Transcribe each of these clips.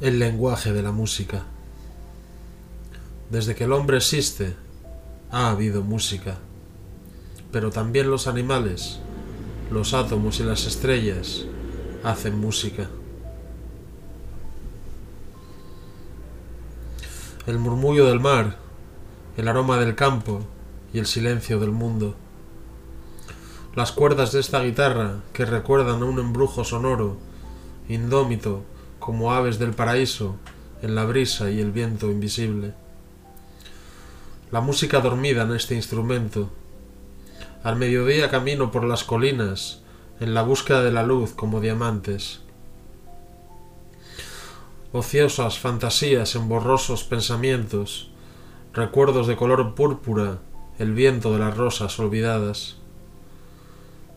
El lenguaje de la música. Desde que el hombre existe, ha habido música. Pero también los animales, los átomos y las estrellas hacen música. El murmullo del mar, el aroma del campo y el silencio del mundo. Las cuerdas de esta guitarra que recuerdan a un embrujo sonoro, indómito, como aves del paraíso en la brisa y el viento invisible. La música dormida en este instrumento. Al mediodía camino por las colinas en la búsqueda de la luz como diamantes. Ociosas fantasías en borrosos pensamientos, recuerdos de color púrpura, el viento de las rosas olvidadas.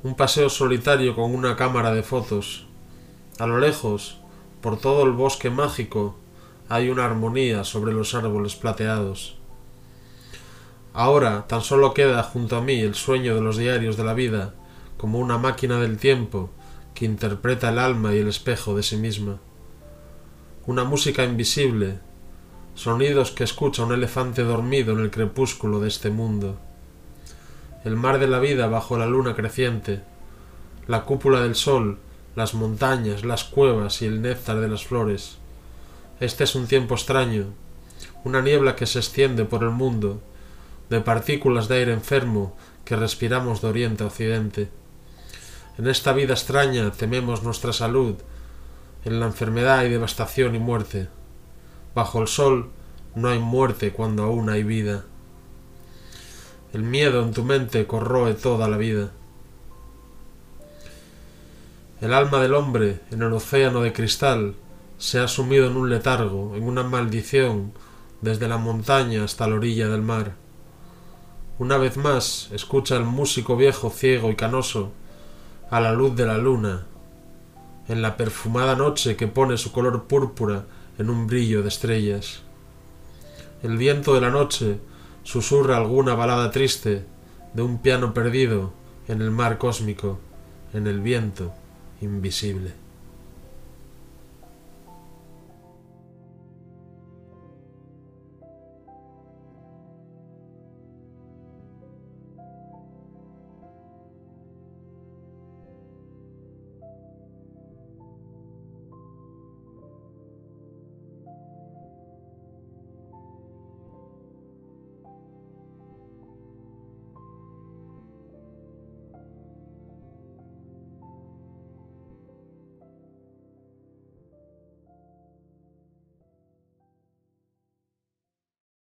Un paseo solitario con una cámara de fotos. A lo lejos, por todo el bosque mágico hay una armonía sobre los árboles plateados. Ahora tan solo queda junto a mí el sueño de los diarios de la vida, como una máquina del tiempo que interpreta el alma y el espejo de sí misma. Una música invisible, sonidos que escucha un elefante dormido en el crepúsculo de este mundo. El mar de la vida bajo la luna creciente, la cúpula del sol las montañas, las cuevas y el néctar de las flores. Este es un tiempo extraño, una niebla que se extiende por el mundo, de partículas de aire enfermo que respiramos de oriente a occidente. En esta vida extraña tememos nuestra salud, en la enfermedad hay devastación y muerte. Bajo el sol no hay muerte cuando aún hay vida. El miedo en tu mente corroe toda la vida. El alma del hombre, en el océano de cristal, se ha sumido en un letargo, en una maldición, desde la montaña hasta la orilla del mar. Una vez más escucha el músico viejo ciego y canoso, a la luz de la luna, en la perfumada noche que pone su color púrpura en un brillo de estrellas. El viento de la noche susurra alguna balada triste de un piano perdido en el mar cósmico, en el viento invisible.